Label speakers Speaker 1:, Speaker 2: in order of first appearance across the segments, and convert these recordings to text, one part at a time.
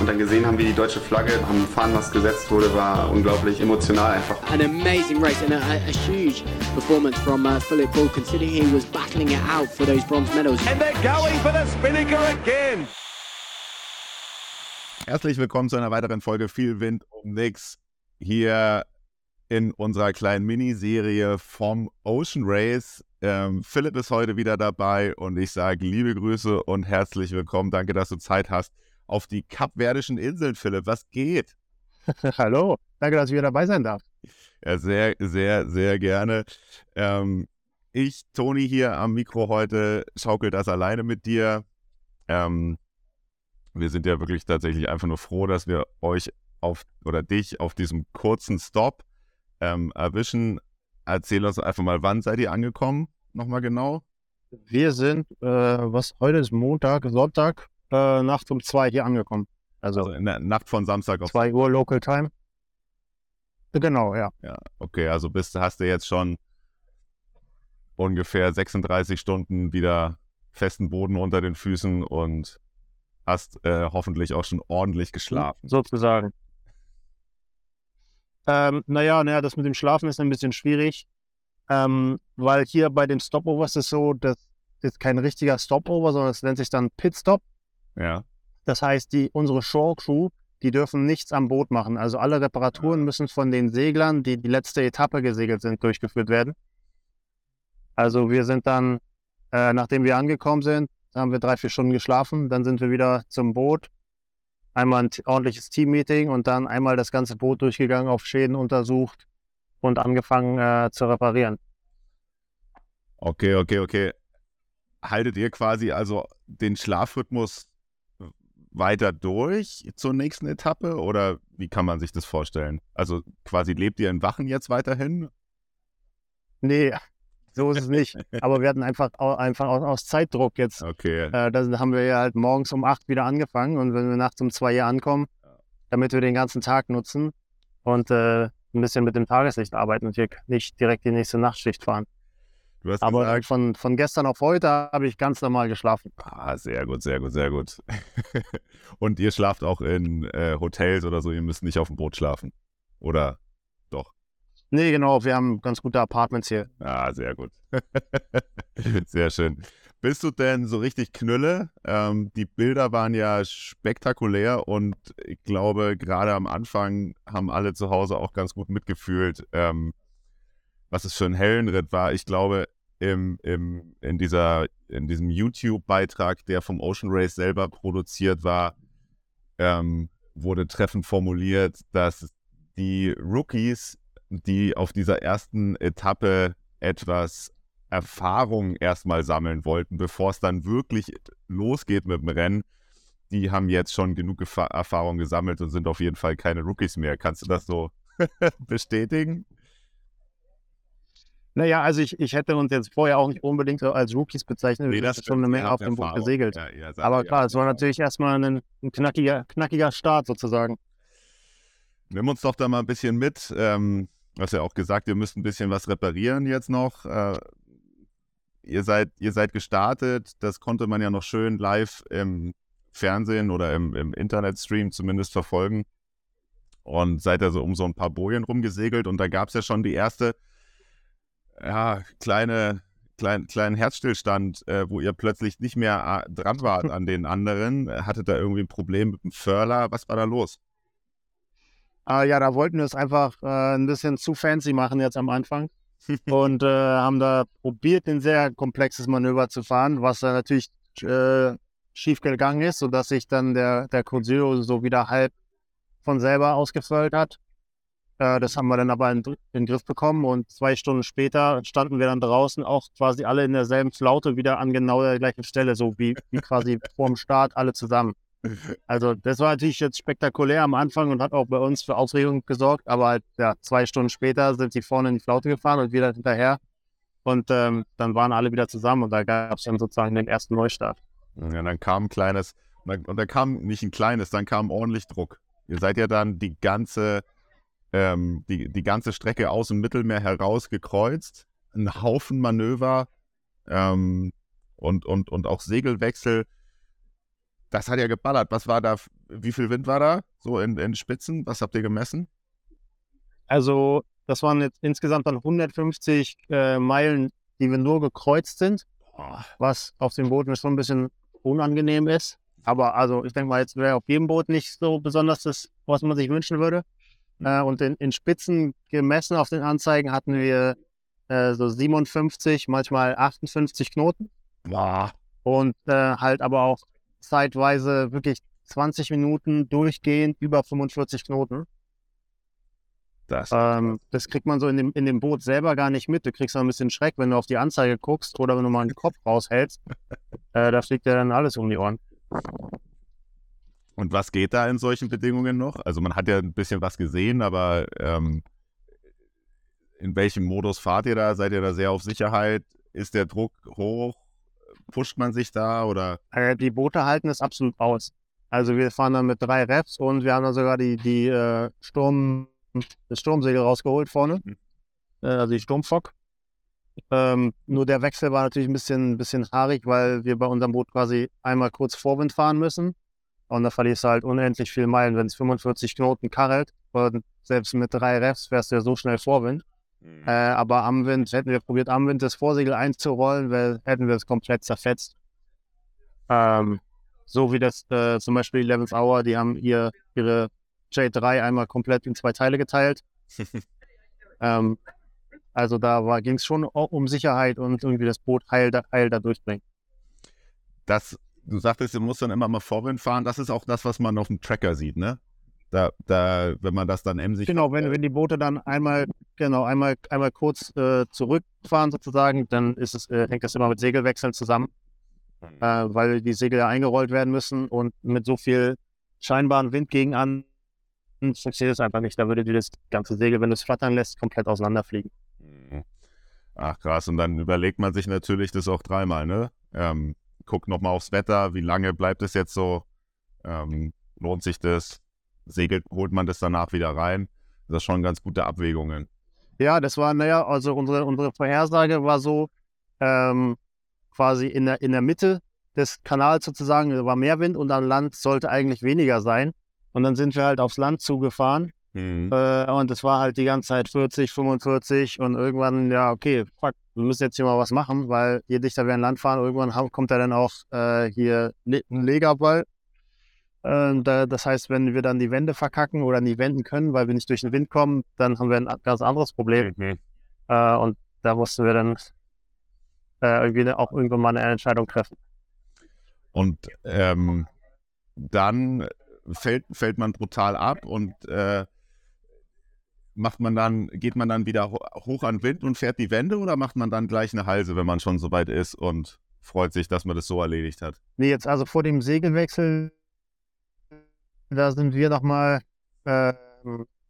Speaker 1: und dann gesehen haben, wie die deutsche Flagge am Fahnenmast gesetzt wurde, war unglaublich emotional einfach.
Speaker 2: An amazing race and a, a, huge performance from uh, Philip Bull, considering he was battling it out for those bronze medals.
Speaker 3: And they're going for the Spinnaker again.
Speaker 4: Herzlich willkommen zu einer weiteren Folge Viel Wind um nix hier in unserer kleinen Miniserie vom Ocean Race. Ähm, Philipp ist heute wieder dabei und ich sage liebe Grüße und herzlich willkommen. Danke, dass du Zeit hast auf die Kapverdischen Inseln, Philipp. Was geht?
Speaker 5: Hallo, danke, dass ich wieder dabei sein darf.
Speaker 4: Ja, sehr, sehr, sehr gerne. Ähm, ich, Toni, hier am Mikro heute, schaukel das alleine mit dir. Ähm, wir sind ja wirklich tatsächlich einfach nur froh, dass wir euch auf oder dich auf diesem kurzen Stop ähm, erwischen. Erzähl uns einfach mal, wann seid ihr angekommen? Nochmal genau.
Speaker 5: Wir sind, äh, was heute ist Montag, Sonntag, äh, Nacht um zwei hier angekommen. Also,
Speaker 4: Also in der Nacht von Samstag auf.
Speaker 5: zwei Uhr Local Time. Genau, ja.
Speaker 4: Ja, okay, also bist, hast du jetzt schon ungefähr 36 Stunden wieder festen Boden unter den Füßen und hast äh, hoffentlich auch schon ordentlich geschlafen.
Speaker 5: Sozusagen. Ähm, naja, naja, das mit dem Schlafen ist ein bisschen schwierig, ähm, weil hier bei den Stopovers ist es so, das ist kein richtiger Stopover, sondern es nennt sich dann Pitstop.
Speaker 4: Ja,
Speaker 5: Das heißt, die, unsere Shore Crew, die dürfen nichts am Boot machen. Also alle Reparaturen müssen von den Seglern, die die letzte Etappe gesegelt sind, durchgeführt werden. Also wir sind dann, äh, nachdem wir angekommen sind, haben wir drei, vier Stunden geschlafen. Dann sind wir wieder zum Boot. Einmal ein ordentliches Team-Meeting und dann einmal das ganze Boot durchgegangen, auf Schäden untersucht und angefangen äh, zu reparieren.
Speaker 4: okay, okay, okay. Haltet ihr quasi also den Schlafrhythmus weiter durch zur nächsten Etappe oder wie kann man sich das vorstellen? Also quasi lebt ihr in Wachen jetzt weiterhin?
Speaker 5: Nee, so ist es nicht. Aber wir hatten einfach, einfach aus, aus Zeitdruck jetzt
Speaker 4: Okay,
Speaker 5: Äh, da haben wir ja halt morgens um 8 wieder angefangen und wenn wir nachts um 2 hier ankommen, damit wir den ganzen Tag nutzen und äh, ein bisschen mit dem Tageslicht arbeiten und hier nicht direkt die nächste Nachtschicht fahren.
Speaker 4: Du hast
Speaker 5: Aber
Speaker 4: gesagt,
Speaker 5: von, von gestern auf heute habe ich ganz normal geschlafen.
Speaker 4: Ah, sehr gut, sehr gut, sehr gut. Und ihr schlaft auch in äh, Hotels oder so, ihr müsst nicht auf dem Boot schlafen. Oder doch?
Speaker 5: Nee, genau, wir haben ganz gute Apartments hier.
Speaker 4: Ah, sehr gut. sehr schön. Bist du denn so richtig Knülle? Ähm, die Bilder waren ja spektakulär und ich glaube, gerade am Anfang haben alle zu Hause auch ganz gut mitgefühlt, ähm, was es für ein Hellenritt war. Ich glaube, im, im, in, dieser, in diesem YouTube-Beitrag, der vom Ocean Race selber produziert war, ähm, wurde treffend formuliert, dass die Rookies, die auf dieser ersten Etappe etwas Erfahrung erstmal sammeln wollten, bevor es dann wirklich losgeht mit dem Rennen, die haben jetzt schon genug Gefa Erfahrung gesammelt und sind auf jeden Fall keine Rookies mehr. Kannst du das so bestätigen?
Speaker 5: Naja, also ich, ich hätte uns jetzt vorher auch nicht unbedingt als Rookies bezeichnet. wir sind schon eine Menge auf dem Boot
Speaker 4: Erfahrung.
Speaker 5: gesegelt.
Speaker 4: Ja, seid-
Speaker 5: Aber klar, es war natürlich erstmal ein, ein knackiger, knackiger Start sozusagen.
Speaker 4: Nimm uns doch da mal ein bisschen mit. Ähm, du hast ja auch gesagt, ihr müsst ein bisschen was reparieren jetzt noch. Äh, ihr, seid, ihr seid gestartet. Das konnte man ja noch schön live im Fernsehen oder im, im Internetstream zumindest verfolgen. Und seid also um so ein paar Bojen rumgesegelt. Und da gab es ja schon die erste ja, kleine, klein, kleinen Herzstillstand, äh, wo ihr plötzlich nicht mehr äh, dran wart an den anderen. Hattet da irgendwie ein Problem mit dem Furler? Was war da los?
Speaker 5: Ah, ja, da wollten wir es einfach äh, ein bisschen zu fancy machen jetzt am Anfang. und äh, haben da probiert, ein sehr komplexes Manöver zu fahren, was dann natürlich äh, schief gegangen ist, sodass sich dann der, der Cruzeiro so wieder halb von selber ausgefüllt hat. Äh, das haben wir dann aber in, in den Griff bekommen und zwei Stunden später standen wir dann draußen auch quasi alle in derselben Flaute wieder an genau der gleichen Stelle, so wie, wie quasi vorm Start alle zusammen. Also das war natürlich jetzt spektakulär am Anfang und hat auch bei uns für Aufregung gesorgt, aber halt, ja, zwei Stunden später sind die vorne in die Flaute gefahren und wieder hinterher. Und ähm, dann waren alle wieder zusammen und da gab es dann sozusagen den ersten Neustart.
Speaker 4: Ja, dann kam ein kleines, und dann kam nicht ein kleines, dann kam ordentlich Druck. Ihr seid ja dann die ganze, ähm, die, die ganze Strecke aus dem Mittelmeer heraus gekreuzt. Ein Haufen Manöver ähm, und, und, und auch Segelwechsel. Das hat ja geballert. Was war da, wie viel Wind war da? So in, in Spitzen? Was habt ihr gemessen?
Speaker 5: Also, das waren jetzt insgesamt dann 150 äh, Meilen, die wir nur gekreuzt sind, was auf den Booten schon ein bisschen unangenehm ist. Aber also, ich denke mal, jetzt wäre auf jedem Boot nicht so besonders das, was man sich wünschen würde. Äh, und in, in Spitzen gemessen auf den Anzeigen hatten wir äh, so 57, manchmal 58 Knoten.
Speaker 4: Boah.
Speaker 5: Und äh, halt aber auch zeitweise wirklich 20 Minuten durchgehend über 45 Knoten.
Speaker 4: Das.
Speaker 5: Ähm, das kriegt man so in dem, in dem Boot selber gar nicht mit. Du kriegst auch ein bisschen Schreck, wenn du auf die Anzeige guckst oder wenn du mal den Kopf raushältst. Äh, da fliegt dir dann alles um die Ohren.
Speaker 4: Und was geht da in solchen Bedingungen noch? Also man hat ja ein bisschen was gesehen, aber ähm, in welchem Modus fahrt ihr da? Seid ihr da sehr auf Sicherheit? Ist der Druck hoch? Pusht man sich da oder?
Speaker 5: Äh, die Boote halten es absolut aus. Also wir fahren dann mit drei Refs und wir haben dann sogar die, die äh, Sturm, das Sturmsegel rausgeholt vorne.
Speaker 4: Mhm.
Speaker 5: Äh, also die Sturmfock. Ähm, nur der Wechsel war natürlich ein bisschen, ein bisschen haarig, weil wir bei unserem Boot quasi einmal kurz Vorwind fahren müssen. Und da verlierst du halt unendlich viel Meilen, wenn es 45 Knoten karrelt. Und selbst mit drei Refs fährst du ja so schnell Vorwind. Äh, aber am Wind hätten wir probiert, am Wind das Vorsegel einzurollen, weil hätten wir es komplett zerfetzt. Ähm, so wie das äh, zum Beispiel 11th Hour, die haben ihr, ihre J3 einmal komplett in zwei Teile geteilt. ähm, also da ging es schon um Sicherheit und irgendwie das Boot heil da, heil da durchbringen.
Speaker 4: Das, du sagtest, du musst dann immer mal Vorwind fahren. Das ist auch das, was man auf dem Tracker sieht, ne? Da, da, wenn man das dann emsig.
Speaker 5: Genau, wenn, wenn die Boote dann einmal, genau, einmal, einmal kurz äh, zurückfahren sozusagen, dann ist es, äh, hängt das immer mit Segelwechseln zusammen, äh, weil die Segel ja eingerollt werden müssen und mit so viel scheinbaren Wind gegen an funktioniert es einfach nicht. Da würde dir das ganze Segel, wenn du es flattern lässt, komplett auseinanderfliegen.
Speaker 4: Mhm. Ach krass, und dann überlegt man sich natürlich das auch dreimal, ne? Ähm, guckt nochmal aufs Wetter, wie lange bleibt es jetzt so? Ähm, lohnt sich das? Segelt, holt man das danach wieder rein? Das ist schon ganz gute Abwägungen.
Speaker 5: Ja, das war, naja, also unsere, unsere Vorhersage war so, ähm, quasi in der, in der Mitte des Kanals sozusagen war mehr Wind und an Land sollte eigentlich weniger sein. Und dann sind wir halt aufs Land zugefahren
Speaker 4: Mhm.
Speaker 5: äh, und es war halt die ganze Zeit 40, 45 und irgendwann, ja, okay, fuck, wir müssen jetzt hier mal was machen, weil je dichter wir an Land fahren, irgendwann kommt da dann auch äh, hier ein Legerball. Äh, da, das heißt, wenn wir dann die Wände verkacken oder nie wenden können, weil wir nicht durch den Wind kommen, dann haben wir ein ganz anderes Problem.
Speaker 4: Mhm.
Speaker 5: Äh, und da mussten wir dann äh, irgendwie auch irgendwann mal eine Entscheidung treffen.
Speaker 4: Und ähm, dann fällt, fällt man brutal ab und äh, macht man dann, geht man dann wieder ho hoch an Wind und fährt die Wände oder macht man dann gleich eine Halse, wenn man schon so weit ist und freut sich, dass man das so erledigt hat?
Speaker 5: Nee, jetzt also vor dem Segelwechsel, da sind wir nochmal äh,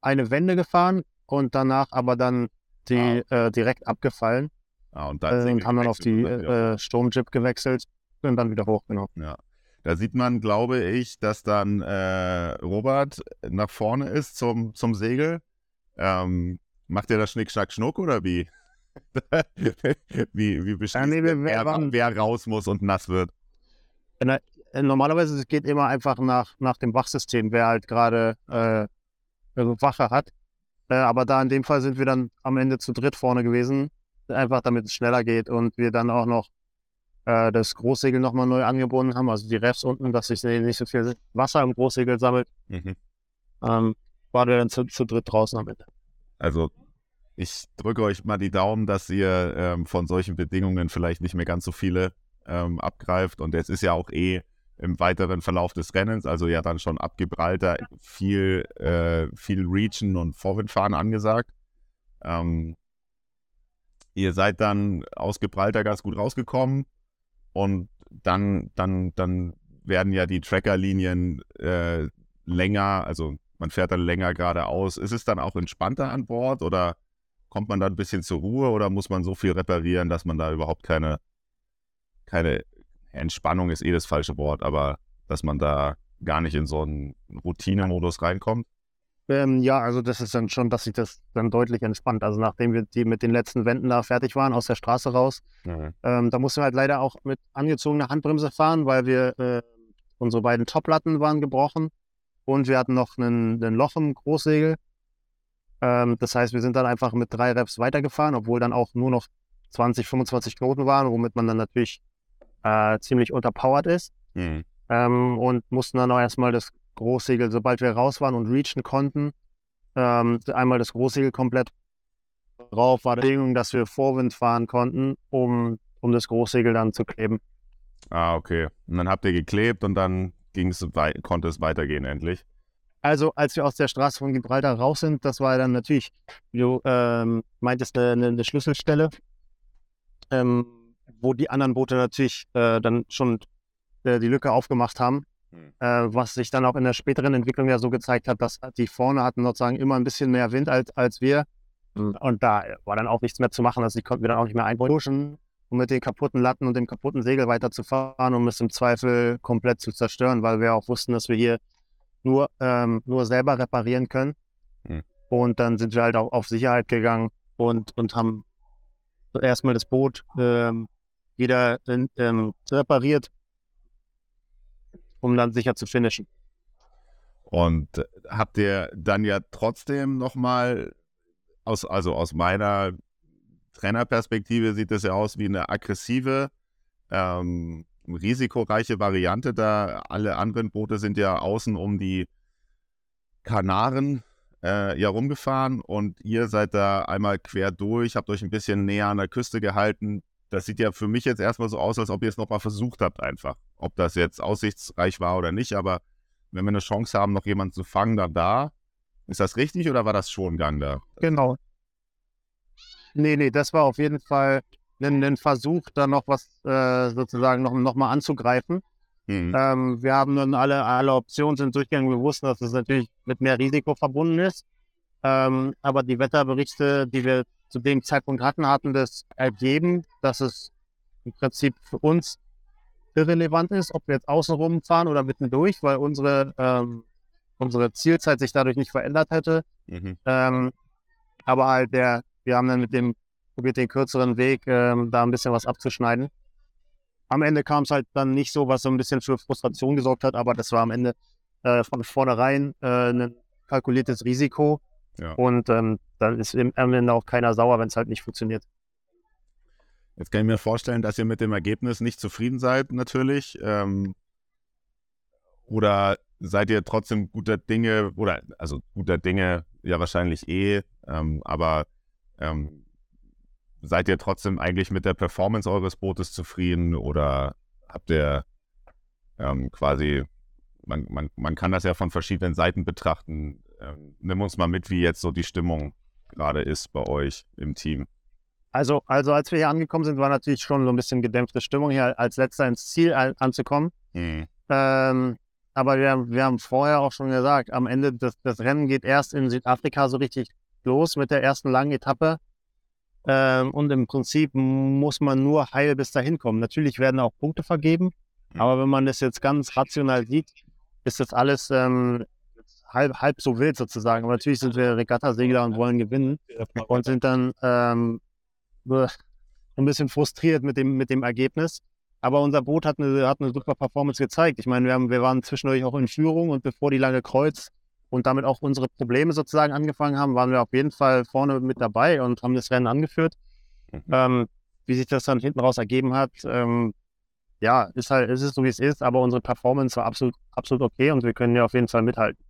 Speaker 5: eine Wende gefahren und danach aber dann die äh, direkt abgefallen
Speaker 4: Ah, und
Speaker 5: äh,
Speaker 4: dann Segel
Speaker 5: haben dann auf die äh, Sturmjib gewechselt und dann wieder hoch, genau.
Speaker 4: Ja. Da sieht man, glaube ich, dass dann äh, Robert nach vorne ist zum, zum Segel. Ähm, macht er das Schnick, Schnack, Schnuck oder wie? wie wie beschließt
Speaker 5: nee,
Speaker 4: ihr, wer, wer raus muss und nass wird?
Speaker 5: Äh, Normalerweise es geht immer einfach nach, nach dem Wachsystem, wer halt gerade äh, also Wache hat. Äh, aber da in dem Fall sind wir dann am Ende zu dritt vorne gewesen, einfach damit es schneller geht und wir dann auch noch äh, das Großsegel nochmal neu angebunden haben, also die Refs unten, dass sich nicht so viel Wasser im Großsegel sammelt,
Speaker 4: Mhm.
Speaker 5: ähm, waren wir dann zu, zu dritt draußen am Ende.
Speaker 4: Also ich drücke euch mal die Daumen, dass ihr ähm, von solchen Bedingungen vielleicht nicht mehr ganz so viele ähm, abgreift. Und es ist ja auch eh im weiteren Verlauf des Rennens, also ja dann schon ab Gibraltar, viel, äh, viel Reachen und Vorwindfahren angesagt. Ähm, ihr seid dann aus Gibraltar ganz gut rausgekommen und dann, dann, dann werden ja die Trackerlinien äh, länger, also man fährt dann länger geradeaus. Ist es dann auch entspannter an Bord oder kommt man da ein bisschen zur Ruhe oder muss man so viel reparieren, dass man da überhaupt keine, keine Entspannung ist eh das falsche Wort, aber dass man da gar nicht in so einen Routinemodus reinkommt?
Speaker 5: Ähm, ja, also das ist dann schon, dass sich das dann deutlich entspannt. Also nachdem wir die mit den letzten Wänden da fertig waren, aus der Straße raus,
Speaker 4: Mhm.
Speaker 5: ähm, da mussten wir halt leider auch mit angezogener Handbremse fahren, weil wir äh, unsere beiden Toplatten waren gebrochen und wir hatten noch einen, einen Loch im Großsegel. Ähm, das heißt, wir sind dann einfach mit drei Reps weitergefahren, obwohl dann auch nur noch 20, 25 Knoten waren, womit man dann natürlich äh, ziemlich unterpowered ist.
Speaker 4: Mhm.
Speaker 5: Ähm, und mussten dann auch erstmal das Großsegel, sobald wir raus waren und reachen konnten, ähm, einmal das Großsegel komplett drauf, war die Bedingung, dass wir Vorwind fahren konnten, um, um das Großsegel dann zu kleben.
Speaker 4: Ah, okay. Und dann habt ihr geklebt und dann ging's konnte es weitergehen endlich.
Speaker 5: Also, als wir aus der Straße von Gibraltar raus sind, das war dann natürlich, wie du ähm, meintest, eine, eine Schlüsselstelle, ähm, wo die anderen Boote natürlich äh, dann schon äh, die Lücke aufgemacht haben.
Speaker 4: Hm.
Speaker 5: Äh, was sich dann auch in der späteren Entwicklung ja so gezeigt hat, dass die vorne hatten sozusagen immer ein bisschen mehr Wind als, als wir. Und da war dann auch nichts mehr zu machen. Also die konnten wir dann auch nicht mehr einpushen, um mit den kaputten Latten und dem kaputten Segel weiterzufahren, um es im Zweifel komplett zu zerstören, weil wir auch wussten, dass wir hier nur, ähm, nur selber reparieren können.
Speaker 4: Hm.
Speaker 5: Und dann sind wir halt auch auf Sicherheit gegangen und, und haben erstmal das Boot ähm, wieder ähm, repariert, um dann sicher zu finishen.
Speaker 4: Und äh, habt ihr dann ja trotzdem nochmal, aus, also aus meiner Trainerperspektive sieht das ja aus wie eine aggressive, ähm, risikoreiche Variante, da alle anderen Boote sind ja außen um die Kanaren äh, ja rumgefahren und ihr seid da einmal quer durch, habt euch ein bisschen näher an der Küste gehalten. Das sieht ja für mich jetzt erstmal so aus, als ob ihr es nochmal versucht habt einfach. Ob das jetzt aussichtsreich war oder nicht, aber wenn wir eine Chance haben, noch jemanden zu fangen, dann da. Ist das richtig oder war das schon Gang da?
Speaker 5: Genau. Nee, nee, das war auf jeden Fall ein, ein Versuch, da noch was äh, sozusagen noch, noch mal anzugreifen.
Speaker 4: Mhm.
Speaker 5: Ähm, wir haben dann alle, alle Optionen sind durchgegangen. Wir wussten, dass es natürlich mit mehr Risiko verbunden ist. Ähm, aber die Wetterberichte, die wir zu dem Zeitpunkt hatten, hatten das ergeben, dass es im Prinzip für uns irrelevant ist, ob wir jetzt außenrum fahren oder mittendurch, weil unsere, ähm, unsere Zielzeit sich dadurch nicht verändert hätte.
Speaker 4: Mhm.
Speaker 5: Ähm, aber halt der, wir haben dann mit dem probiert, den kürzeren Weg ähm, da ein bisschen was abzuschneiden. Am Ende kam es halt dann nicht so, was so ein bisschen für Frustration gesorgt hat, aber das war am Ende äh, von vornherein äh, ein kalkuliertes Risiko.
Speaker 4: Ja.
Speaker 5: Und ähm, dann ist im- am Ende auch keiner sauer, wenn es halt nicht funktioniert.
Speaker 4: Jetzt kann ich mir vorstellen, dass ihr mit dem Ergebnis nicht zufrieden seid, natürlich. Ähm, oder seid ihr trotzdem guter Dinge, oder also guter Dinge ja wahrscheinlich eh, ähm, aber ähm, seid ihr trotzdem eigentlich mit der Performance eures Bootes zufrieden oder habt ihr ähm, quasi, man, man, man kann das ja von verschiedenen Seiten betrachten. Ähm, nimm uns mal mit, wie jetzt so die Stimmung gerade ist bei euch im Team.
Speaker 5: Also, also als wir hier angekommen sind, war natürlich schon so ein bisschen gedämpfte Stimmung, hier als letzter ins Ziel an- anzukommen.
Speaker 4: Hm.
Speaker 5: Ähm, aber wir, haben- wir haben vorher auch schon gesagt, am Ende das, das Rennen geht erst in Südafrika so richtig los mit der ersten langen Etappe. Ähm, und im Prinzip muss man nur heil bis dahin kommen. Natürlich werden auch Punkte vergeben,
Speaker 4: Mhm.
Speaker 5: aber wenn man das jetzt ganz rational sieht, ist das alles ähm, halb, halb so wild sozusagen. Aber natürlich sind wir Regattasegler und wollen gewinnen und sind dann ähm, äh, ein bisschen frustriert mit dem, mit dem Ergebnis. Aber unser Boot hat eine, hat eine super Performance gezeigt. Ich meine, wir, haben, wir waren zwischendurch auch in Führung und bevor die lange Kreuz und damit auch unsere Probleme sozusagen angefangen haben, waren wir auf jeden Fall vorne mit dabei und haben das Rennen angeführt.
Speaker 4: Mhm.
Speaker 5: Ähm, wie sich das dann hinten raus ergeben hat, ähm, ja, ist halt, es ist so wie es ist, aber unsere Performance war absolut, absolut okay und wir können ja auf jeden Fall mithalten.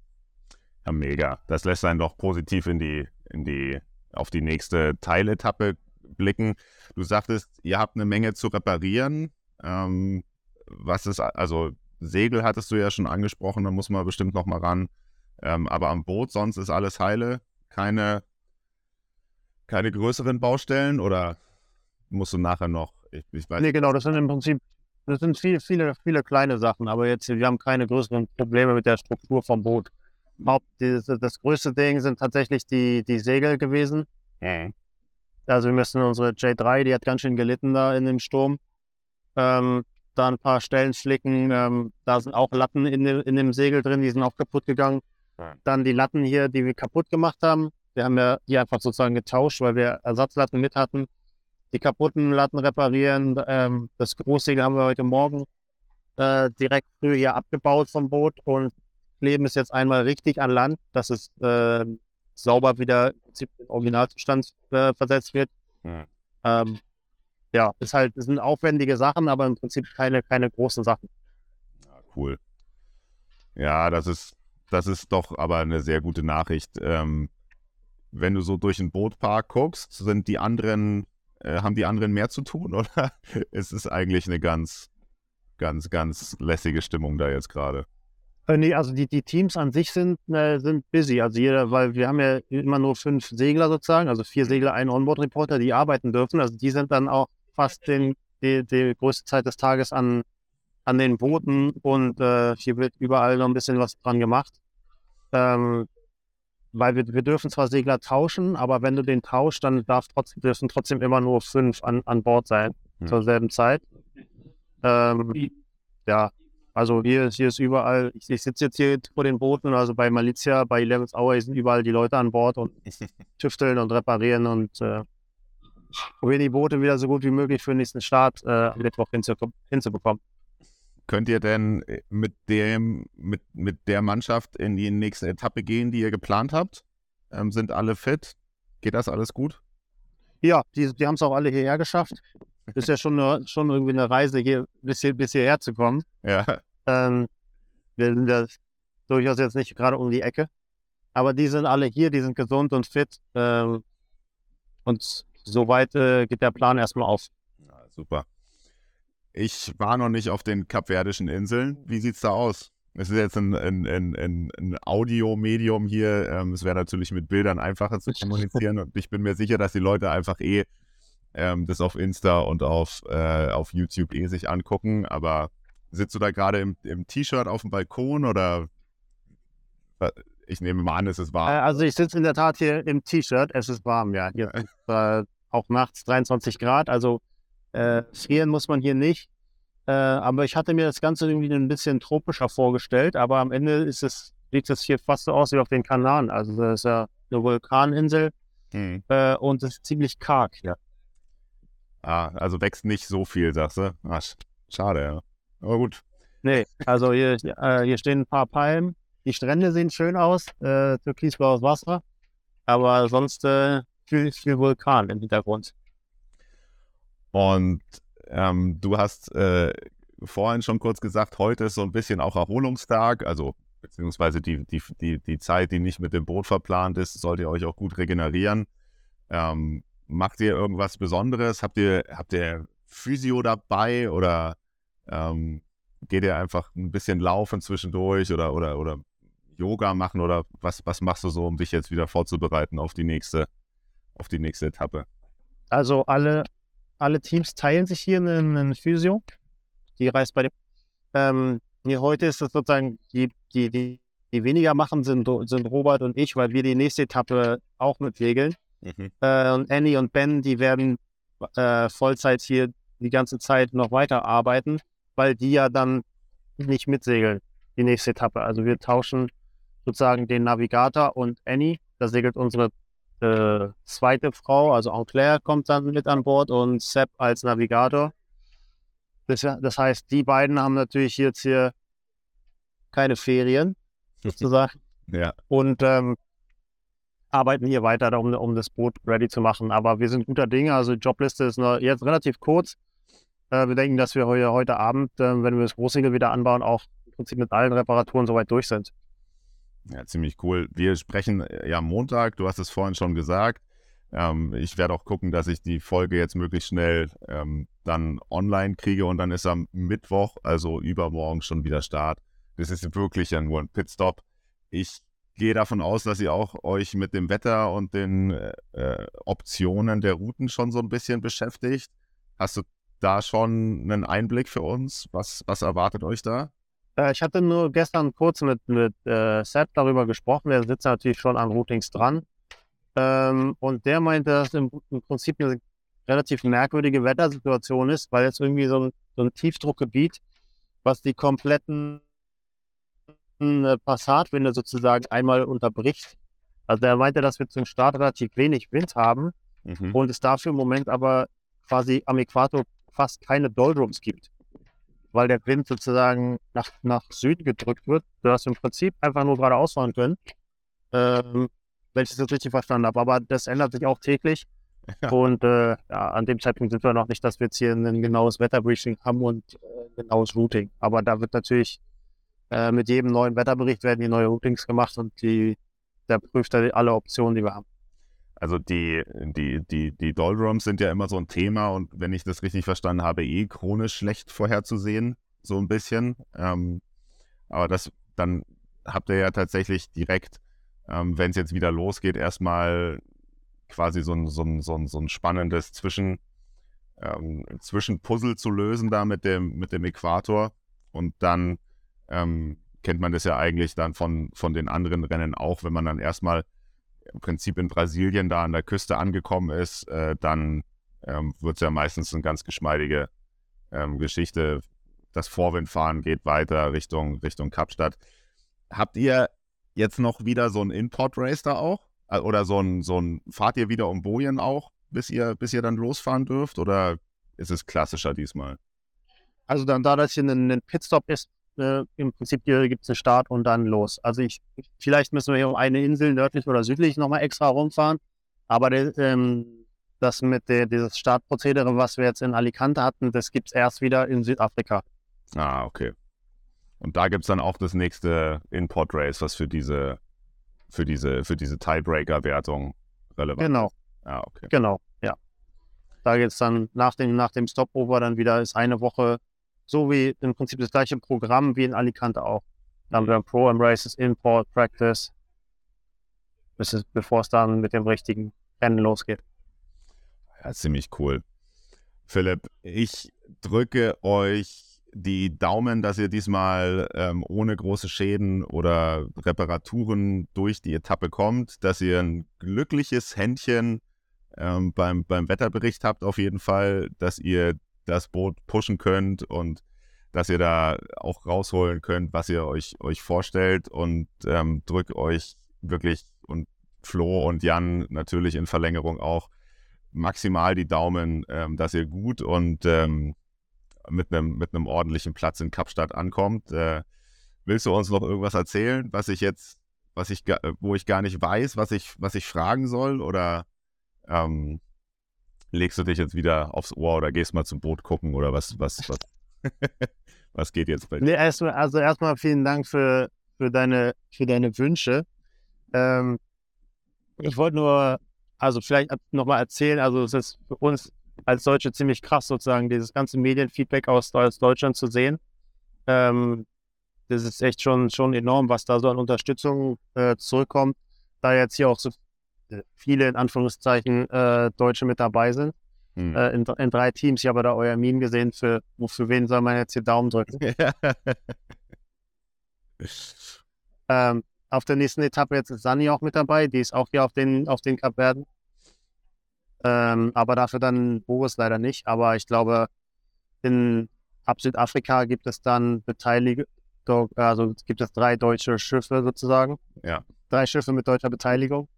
Speaker 4: Ja, mega. Das lässt einen doch positiv in die, in die, auf die nächste Teiletappe blicken. Du sagtest, ihr habt eine Menge zu reparieren. Ähm, was ist, also Segel hattest du ja schon angesprochen, da muss man bestimmt noch mal ran. Ähm, aber am Boot sonst ist alles heile. Keine, keine größeren Baustellen oder musst du nachher noch, ich, ich weiß
Speaker 5: Nee, genau, das sind im Prinzip, das sind viele, viele, viele kleine Sachen, aber jetzt, wir haben keine größeren Probleme mit der Struktur vom Boot. Haupt, das, das größte Ding sind tatsächlich die, die Segel gewesen.
Speaker 4: Mhm.
Speaker 5: Also wir müssen unsere J3, die hat ganz schön gelitten da in dem Sturm. Ähm, da ein paar Stellen flicken. Ähm, da sind auch Latten in dem, in dem Segel drin, die sind auch kaputt gegangen. Dann die Latten hier, die wir kaputt gemacht haben. Wir haben ja die einfach sozusagen getauscht, weil wir Ersatzlatten mit hatten. Die kaputten Latten reparieren. Ähm, das Großsegel haben wir heute Morgen äh, direkt früh hier abgebaut vom Boot und kleben es jetzt einmal richtig an Land, dass es äh, sauber wieder im Prinzip in den Originalzustand äh, versetzt wird.
Speaker 4: Ja.
Speaker 5: Ähm, ja, ist halt, das sind aufwendige Sachen, aber im Prinzip keine, keine großen Sachen.
Speaker 4: Ja, cool. Ja, das ist, das ist doch aber eine sehr gute Nachricht. Ähm, wenn du so durch den Bootpark guckst, sind die anderen, äh, haben die anderen mehr zu tun oder ist es eigentlich eine ganz, ganz, ganz lässige Stimmung da jetzt gerade?
Speaker 5: Äh, nee, also die, die Teams an sich sind, äh, sind busy. Also jeder, weil wir haben ja immer nur fünf Segler sozusagen, also vier Segler, ein Onboard-Reporter, die arbeiten dürfen. Also die sind dann auch fast den, die, die größte Zeit des Tages an, an den Booten und äh, hier wird überall noch ein bisschen was dran gemacht. Ähm, weil wir, wir dürfen zwar Segler tauschen, aber wenn du den tauschst, dann darf trotzdem, dürfen trotzdem immer nur fünf an, an Bord sein
Speaker 4: Hm.
Speaker 5: zur selben Zeit. Ähm, ja, also hier, hier ist überall, ich, ich sitze jetzt hier vor den Booten, also bei Malizia, bei Eleven's Hour sind überall die Leute an Bord und tüfteln und reparieren und äh, probieren die Boote wieder so gut wie möglich für den nächsten Start äh, am Mittwoch hinzu, hinzubekommen.
Speaker 4: Könnt ihr denn äh, mit dem, mit, mit der Mannschaft in die nächste Etappe gehen, die ihr geplant habt? Ähm, sind alle fit? Geht das alles gut?
Speaker 5: Ja, die, die haben es auch alle hierher geschafft. Ist ja schon, eine, schon irgendwie eine Reise, hier bis, hier, bis hierher zu kommen.
Speaker 4: Ja,
Speaker 5: Ähm, wir sind ja durchaus jetzt nicht gerade um die Ecke. Aber die sind alle hier, die sind gesund und fit. Ähm, und soweit äh, geht der Plan erstmal auf.
Speaker 4: Ja, super. Ich war noch nicht auf den Kapverdischen Inseln. Wie sieht's da aus? Es ist jetzt ein, ein, ein, ein, Audiomedium hier. Ähm, es wäre natürlich mit Bildern einfacher zu kommunizieren und ich bin mir sicher, dass die Leute einfach eh ähm, das auf Insta und auf, äh, auf YouTube eh sich angucken. Aber sitzt du da gerade im, im T-Shirt auf dem Balkon oder ich nehme mal an, es ist
Speaker 5: Äh,
Speaker 4: warm.
Speaker 5: also ich sitze in der Tat hier im T-Shirt. Es ist warm, ja. Hier ist äh, auch nachts 23 Grad. Also äh, frieren muss man hier nicht. Äh, aber ich hatte mir das Ganze irgendwie ein bisschen tropischer vorgestellt. Aber am Ende ist es, sieht es hier fast so aus wie auf den Kanaren. Also das ist ja eine Vulkaninsel
Speaker 4: Hm.
Speaker 5: äh, und es ist ziemlich karg hier.
Speaker 4: Ah, also wächst nicht so viel, sagst du? Ah, sch- schade, ja. Aber gut.
Speaker 5: Nee, also hier, äh, hier stehen ein paar Palmen. Die Strände sehen schön aus, äh, türkisblaues Wasser. Aber sonst äh, viel, viel Vulkan im Hintergrund.
Speaker 4: Und ähm, du hast äh, vorhin schon kurz gesagt, heute ist so ein bisschen auch Erholungstag, also beziehungsweise die, die, die, die Zeit, die nicht mit dem Boot verplant ist, sollt ihr euch auch gut regenerieren. Ähm, macht ihr irgendwas Besonderes? Habt ihr, habt ihr Physio dabei oder ähm, geht ihr einfach ein bisschen laufen zwischendurch oder, oder, oder Yoga machen oder was, was machst du so, um dich jetzt wieder vorzubereiten auf die nächste, auf die nächste Etappe?
Speaker 5: Also alle, alle Teams teilen sich hier einen, einen Physio. Die reist bei dem. Ähm, hier heute ist es sozusagen, die, die, die, die weniger machen, sind, sind Robert und ich, weil wir die nächste Etappe auch mit segeln. Äh, und Annie und Ben, die werden äh, Vollzeit hier die ganze Zeit noch weiter arbeiten, weil die ja dann nicht mitsegeln, die nächste Etappe. Also wir tauschen sozusagen den Navigator und Annie. Da segelt unsere äh, zweite Frau, also Aunt Claire, kommt dann mit an Bord und Sepp als Navigator. Das, das heißt, die beiden haben natürlich jetzt hier keine Ferien, sozusagen
Speaker 4: Ja,
Speaker 5: und ähm, arbeiten hier weiter, um, um das Boot ready zu machen. Aber wir sind guter Dinge. Also die Jobliste ist noch jetzt relativ kurz. Äh, wir denken, dass wir heute, heute Abend, äh, wenn wir das Großsegel wieder anbauen, auch im Prinzip mit allen Reparaturen soweit durch sind.
Speaker 4: Ja, ziemlich cool. Wir sprechen äh, ja Montag, du hast es vorhin schon gesagt. Ähm, ich werde auch gucken, dass ich die Folge jetzt möglichst schnell ähm, dann online kriege und dann ist am Mittwoch, also übermorgen schon wieder Start. Das ist wirklich ja nur ein Pitstop. Ich gehe davon aus, dass ihr auch euch mit dem Wetter und den äh, äh, Optionen der Routen schon so ein bisschen beschäftigt. Hast du da schon einen Einblick für uns? Was, was erwartet euch da?
Speaker 5: Äh, ich hatte nur gestern kurz mit, mit äh, Sepp darüber gesprochen. Wir sitzen natürlich schon an Routings dran. Ähm, und der meinte, dass im, im Prinzip eine relativ merkwürdige Wettersituation ist, weil jetzt irgendwie so ein, so ein Tiefdruckgebiet, was die kompletten äh, Passatwinde sozusagen einmal unterbricht. Also er meinte, dass wir zum Start relativ wenig Wind haben
Speaker 4: Mhm.
Speaker 5: und es dafür im Moment aber quasi am Äquator fast keine Doldrums gibt, weil der Wind sozusagen nach, nach Süden gedrückt wird, sodass wir im Prinzip einfach nur geradeaus fahren können, ähm, wenn ich das jetzt richtig verstanden habe. Aber das ändert sich auch täglich.
Speaker 4: Ja.
Speaker 5: Und äh, ja, an dem Zeitpunkt sind wir noch nicht, dass wir jetzt hier ein genaues Wetterbriefing haben und äh, ein genaues Routing. Aber da wird natürlich äh, mit jedem neuen Wetterbericht werden die neue Routings gemacht und die, der prüft alle Optionen, die wir haben.
Speaker 4: Also die, die, die, die Doldrums sind ja immer so ein Thema und wenn ich das richtig verstanden habe, eh chronisch schlecht vorherzusehen, so ein bisschen. Ähm, aber das, dann habt ihr ja tatsächlich direkt, ähm, wenn es jetzt wieder losgeht, erstmal quasi so ein, so ein, so ein, so ein spannendes Zwischen, ähm, Zwischenpuzzle zu lösen da mit dem, mit dem Äquator. Und dann ähm, kennt man das ja eigentlich dann von, von den anderen Rennen auch, wenn man dann erstmal im Prinzip in Brasilien da an der Küste angekommen ist, äh, dann ähm, wird es ja meistens eine ganz geschmeidige ähm, Geschichte. Das Vorwindfahren geht weiter Richtung, Richtung Kapstadt. Habt ihr jetzt noch wieder so ein Import-Race da auch? Äh, Oder so ein, so ein, fahrt ihr wieder um Bojen auch, bis ihr, bis ihr dann losfahren dürft? Oder ist es klassischer diesmal?
Speaker 5: Also dann, da das hier ein, ein Pitstop ist, äh, im Prinzip hier gibt es einen Start und dann los. Also ich, vielleicht müssen wir hier um eine Insel nördlich oder südlich nochmal extra rumfahren. Aber der, ähm, das mit der, dieses Startprozedere, was wir jetzt in Alicante hatten, das gibt es erst wieder in Südafrika.
Speaker 4: Ah, okay. Und da gibt es dann auch das nächste Import-Race, was für diese, für diese, für diese Tiebreaker-Wertung relevant
Speaker 5: Genau,
Speaker 4: ist. Ah, okay.
Speaker 5: genau, ja. Da geht es dann nach dem, nach dem Stopover dann wieder, ist eine Woche, so wie im Prinzip das gleiche Programm wie in Alicante auch. Dann haben wir ein Pro am Races, Import, Practice, bis es, bevor es dann mit dem richtigen Rennen losgeht.
Speaker 4: Ja, ziemlich cool. Philipp, ich drücke euch die Daumen, dass ihr diesmal ähm, ohne große Schäden oder Reparaturen durch die Etappe kommt, dass ihr ein glückliches Händchen ähm, beim, beim Wetterbericht habt auf jeden Fall, dass ihr das Boot pushen könnt und dass ihr da auch rausholen könnt, was ihr euch, euch vorstellt und ähm, drück euch wirklich und Flo und Jan natürlich in Verlängerung auch maximal die Daumen, ähm, dass ihr gut und ähm, mit einem mit einem ordentlichen Platz in Kapstadt ankommt. Äh, willst du uns noch irgendwas erzählen, was ich jetzt, was ich, wo ich gar nicht weiß, was ich, was ich fragen soll? Oder ähm, legst du dich jetzt wieder aufs Ohr oder gehst mal zum Boot gucken oder was, was, was, was geht jetzt bei dir?
Speaker 5: Nee, erstmal, also erstmal vielen Dank für, für, deine, für deine Wünsche. Ähm, ich wollte nur, also vielleicht nochmal erzählen, also es ist für uns als Deutsche ziemlich krass sozusagen, dieses ganze Medienfeedback aus, aus Deutschland zu sehen. Ähm, das ist echt schon, schon enorm, was da so an Unterstützung äh, zurückkommt, da jetzt hier auch so viele, in Anführungszeichen, äh, Deutsche mit dabei sind.
Speaker 4: Hm.
Speaker 5: Äh, in, in drei Teams. Ich habe da euer Meme gesehen, für, für wen soll man jetzt hier Daumen drücken. Ähm, auf der nächsten Etappe jetzt ist Sani auch mit dabei, die ist auch hier auf den, auf den Kapverden. Ähm, aber dafür dann Boris leider nicht. Aber ich glaube, in ab Südafrika gibt es dann Beteiligung, also gibt es drei deutsche Schiffe sozusagen.
Speaker 4: Ja.
Speaker 5: Drei Schiffe mit deutscher Beteiligung.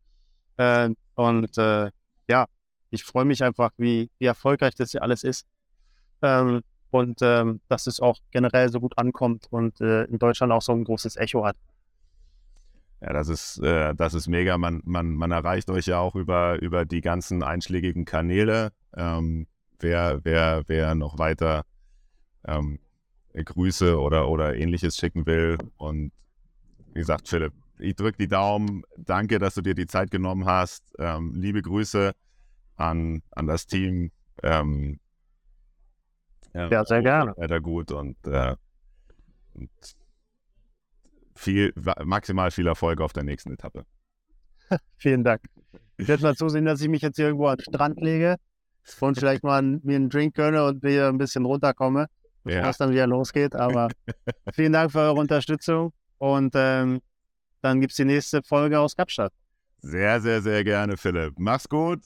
Speaker 5: Äh, und äh, ja, ich freue mich einfach, wie, wie erfolgreich das hier alles ist. Ähm, und ähm, dass es auch generell so gut ankommt und äh, in Deutschland auch so ein großes Echo hat.
Speaker 4: Ja, das ist, äh, das ist mega. Man, man, man erreicht euch ja auch über, über die ganzen einschlägigen Kanäle. Ähm, wer, wer, wer noch weiter ähm, Grüße oder, oder ähnliches schicken will. Und wie gesagt, Philipp, ich drücke die Daumen. Danke, dass du dir die Zeit genommen hast. Ähm, liebe Grüße an, an das Team. Ähm,
Speaker 5: Ja, sehr gerne.
Speaker 4: Weiter gut und, äh, und viel, maximal viel Erfolg auf der nächsten Etappe.
Speaker 5: Vielen Dank. Ich werde mal zusehen, dass ich mich jetzt hier irgendwo an den Strand lege und vielleicht mal einen- mir einen Drink gönne und wieder ein bisschen runterkomme,
Speaker 4: Ja.
Speaker 5: es dann wieder losgeht. Aber vielen Dank für eure Unterstützung und ähm, dann gibt es die nächste Folge aus Kapstadt.
Speaker 4: Sehr, sehr, sehr gerne, Philipp. Mach's gut.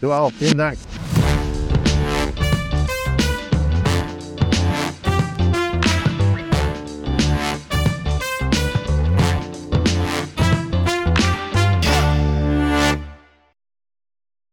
Speaker 5: Du auch. Vielen Dank.